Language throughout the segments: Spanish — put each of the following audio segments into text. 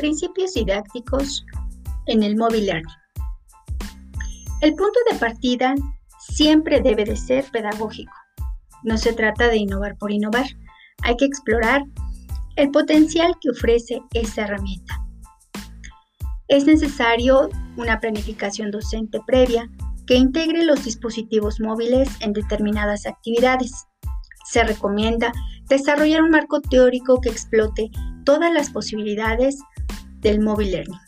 Principios didácticos en el Mobile Learning. El punto de partida siempre debe de ser pedagógico. No se trata de innovar por innovar. Hay que explorar el potencial que ofrece esa herramienta. Es necesario una planificación docente previa que integre los dispositivos móviles en determinadas actividades. Se recomienda desarrollar un marco teórico que explote todas las posibilidades del mobile learning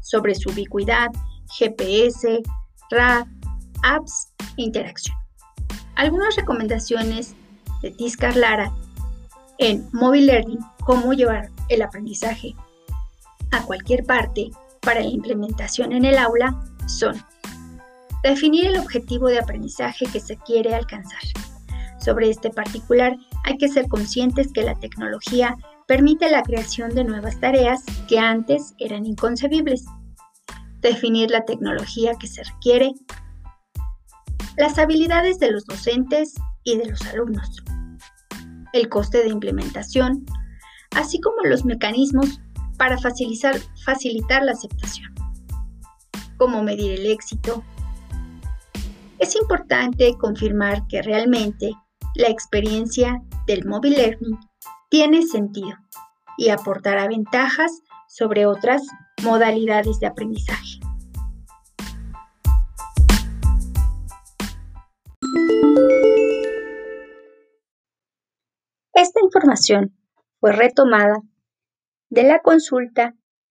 sobre su ubicuidad, GPS, RAD, apps e interacción. Algunas recomendaciones de Tiscar Lara en Mobile Learning, cómo llevar el aprendizaje a cualquier parte para la implementación en el aula son definir el objetivo de aprendizaje que se quiere alcanzar. Sobre este particular, hay que ser conscientes que la tecnología permite la creación de nuevas tareas que antes eran inconcebibles. Definir la tecnología que se requiere, las habilidades de los docentes y de los alumnos, el coste de implementación, así como los mecanismos para facilitar, facilitar la aceptación, cómo medir el éxito. Es importante confirmar que realmente la experiencia del mobile learning tiene sentido y aportará ventajas sobre otras modalidades de aprendizaje. Esta información fue retomada de la consulta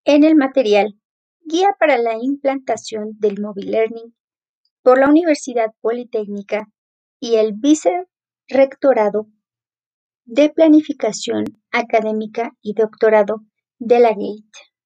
en el material Guía para la implantación del Mobile Learning por la Universidad Politécnica y el Vicerrectorado de Planificación Académica y Doctorado de la GATE.